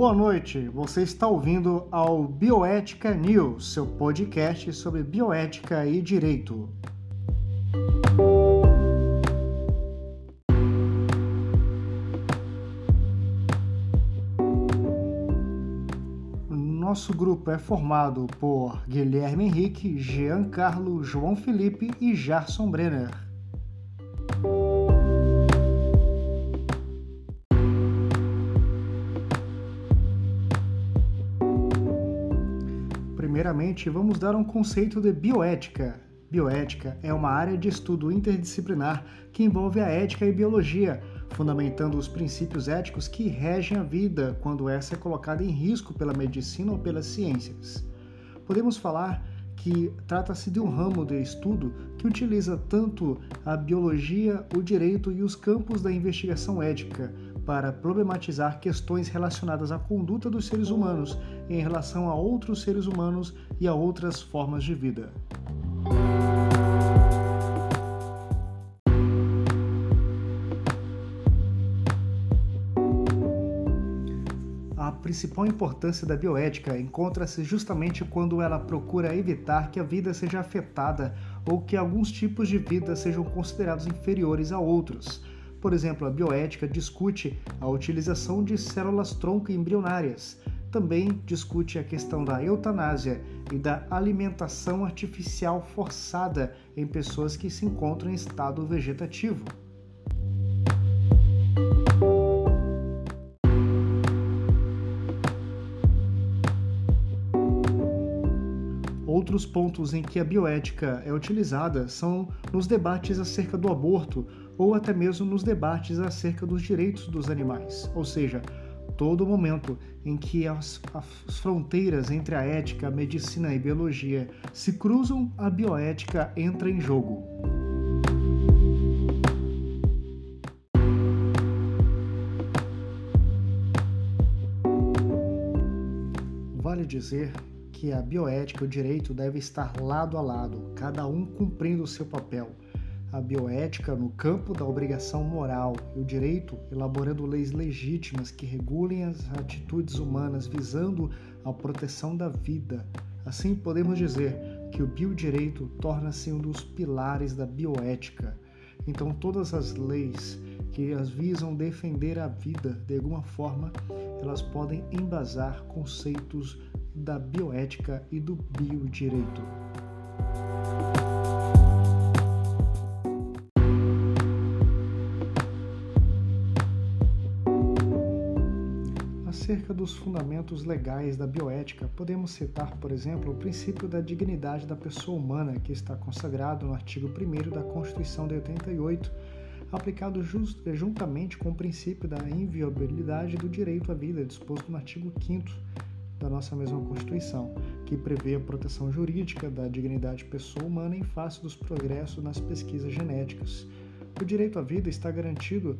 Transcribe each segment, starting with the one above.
Boa noite, você está ouvindo ao Bioética News, seu podcast sobre bioética e direito. Nosso grupo é formado por Guilherme Henrique, Jean Carlo, João Felipe e Jarson Brenner. Primeiramente, vamos dar um conceito de bioética. Bioética é uma área de estudo interdisciplinar que envolve a ética e biologia, fundamentando os princípios éticos que regem a vida quando essa é colocada em risco pela medicina ou pelas ciências. Podemos falar que trata-se de um ramo de estudo que utiliza tanto a biologia, o direito e os campos da investigação ética para problematizar questões relacionadas à conduta dos seres humanos em relação a outros seres humanos e a outras formas de vida. A principal importância da bioética encontra-se justamente quando ela procura evitar que a vida seja afetada ou que alguns tipos de vida sejam considerados inferiores a outros por exemplo, a bioética discute a utilização de células-tronco embrionárias. Também discute a questão da eutanásia e da alimentação artificial forçada em pessoas que se encontram em estado vegetativo. Outros pontos em que a bioética é utilizada são nos debates acerca do aborto ou até mesmo nos debates acerca dos direitos dos animais, ou seja, todo momento em que as, as, fronteiras entre a ética, a medicina e biologia se cruzam, a bioética entra em jogo. Vale dizer que a bioética e o direito devem estar lado a lado, cada um cumprindo o seu papel a bioética no campo da obrigação moral e o direito, elaborando leis legítimas que regulem as atitudes humanas visando a proteção da vida. Assim, podemos dizer que o biodireito torna-se um dos pilares da bioética. Então, todas as leis que as visam defender a vida de alguma forma, elas podem embasar conceitos da bioética e do biodireito. Acerca dos fundamentos legais da bioética, podemos citar, por exemplo, o princípio da dignidade da pessoa humana, que está consagrado no artigo 1 da Constituição de 88, aplicado juntamente com o princípio da inviolabilidade do direito à vida, disposto no artigo 5 da nossa mesma Constituição, que prevê a proteção jurídica da dignidade pessoa humana em face dos progressos nas pesquisas genéticas. O direito à vida está garantido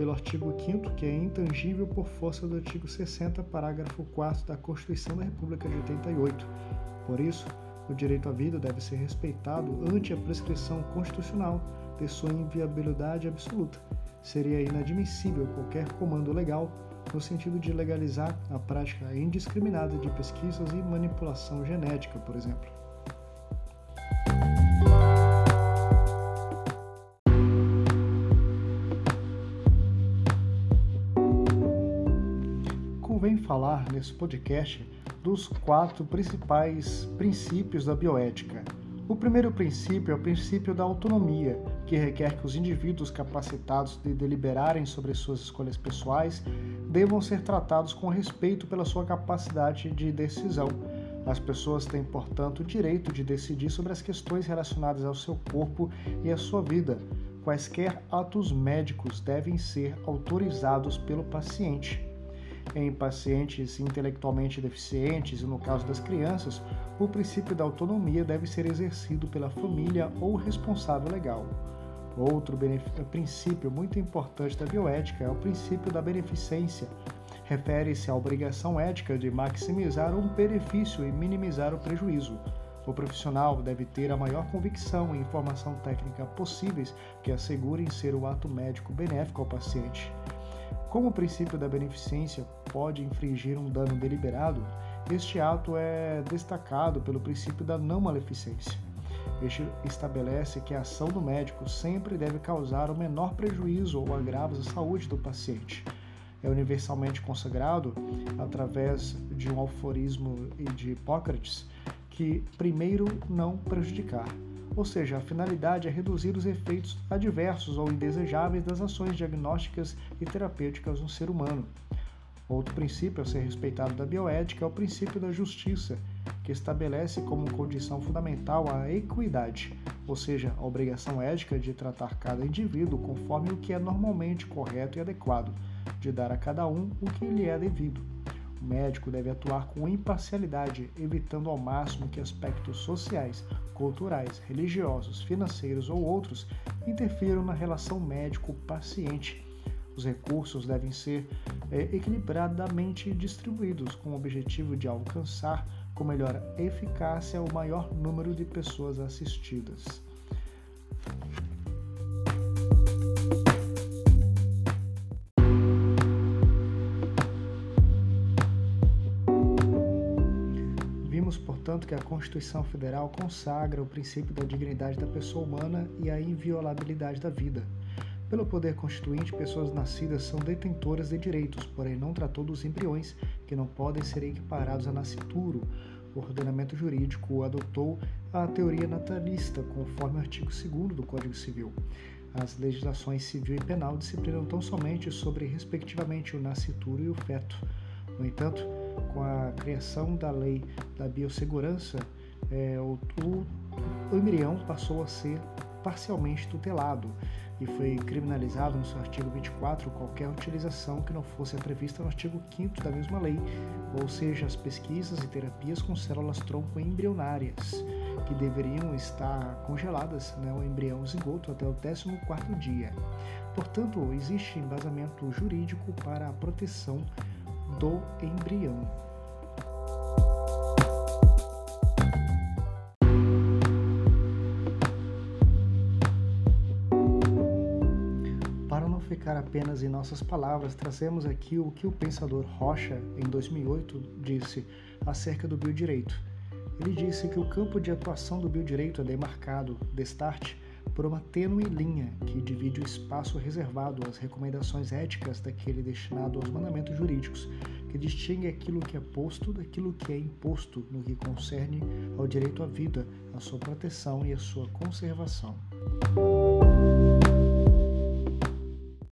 pelo artigo 5 que é intangível por força do artigo 60, parágrafo 4 da Constituição da República de 88. Por isso, o direito à vida deve ser respeitado ante a prescrição constitucional de sua inviabilidade absoluta. Seria inadmissível qualquer comando legal no sentido de legalizar a prática indiscriminada de pesquisas e manipulação genética, por exemplo. Convém falar nesse podcast dos quatro principais princípios da bioética. O primeiro princípio é o princípio da autonomia, que requer que os indivíduos capacitados de deliberarem sobre suas escolhas pessoais devam ser tratados com respeito pela sua capacidade de decisão. As pessoas têm, portanto, o direito de decidir sobre as questões relacionadas ao seu corpo e à sua vida. Quaisquer atos médicos devem ser autorizados pelo paciente em pacientes intelectualmente deficientes e no caso das crianças, o princípio da autonomia deve ser exercido pela família ou responsável legal. Outro princípio muito importante da bioética é o princípio da beneficência. Refere-se à obrigação ética de maximizar um benefício e minimizar o prejuízo. O profissional deve ter a maior convicção e informação técnica possíveis que assegurem ser o ato médico benéfico ao paciente. Como o princípio da beneficência pode infringir um dano deliberado, este ato é destacado pelo princípio da não maleficência. Este estabelece que a ação do médico sempre deve causar o menor prejuízo ou agravos à saúde do paciente. É universalmente consagrado, através de um aforismo de Hipócrates, que primeiro não prejudicar. Ou seja, a finalidade é reduzir os efeitos adversos ou indesejáveis das ações diagnósticas e terapêuticas no ser humano. Outro princípio a ser respeitado da bioética é o princípio da justiça, que estabelece como condição fundamental a equidade, ou seja, a obrigação ética de tratar cada indivíduo conforme o que é normalmente correto e adequado, de dar a cada um o que lhe é devido. O médico deve atuar com imparcialidade, evitando ao máximo que aspectos sociais, culturais, religiosos, financeiros ou outros interfiram na relação médico-paciente os recursos devem ser é, equilibradamente distribuídos com o objetivo de alcançar com melhor eficácia o maior número de pessoas assistidas. Portanto, que a Constituição Federal consagra o princípio da dignidade da pessoa humana e a inviolabilidade da vida. Pelo poder constituinte, pessoas nascidas são detentoras de direitos, porém não tratou dos embriões, que não podem ser equiparados a nascituro. O ordenamento jurídico adotou a teoria natalista, conforme o artigo 2 do Código Civil. As legislações civil e penal disciplinam tão somente sobre, respectivamente, o nascituro e o feto. No entanto, com a criação da lei da biossegurança, é, o, o, o embrião passou a ser parcialmente tutelado e foi criminalizado no seu artigo 24 qualquer utilização que não fosse prevista no artigo 5 da mesma lei, ou seja, as pesquisas e terapias com células tronco embrionárias, que deveriam estar congeladas, né, o embrião zigoto, até o 14º dia. Portanto, existe embasamento jurídico para a proteção do embrião. ficar apenas em nossas palavras, trazemos aqui o que o pensador Rocha, em 2008, disse acerca do biodireito. Ele disse que o campo de atuação do biodireito é demarcado, destarte, por uma tênue linha que divide o espaço reservado às recomendações éticas daquele destinado aos mandamentos jurídicos, que distingue aquilo que é posto daquilo que é imposto no que concerne ao direito à vida, à sua proteção e à sua conservação.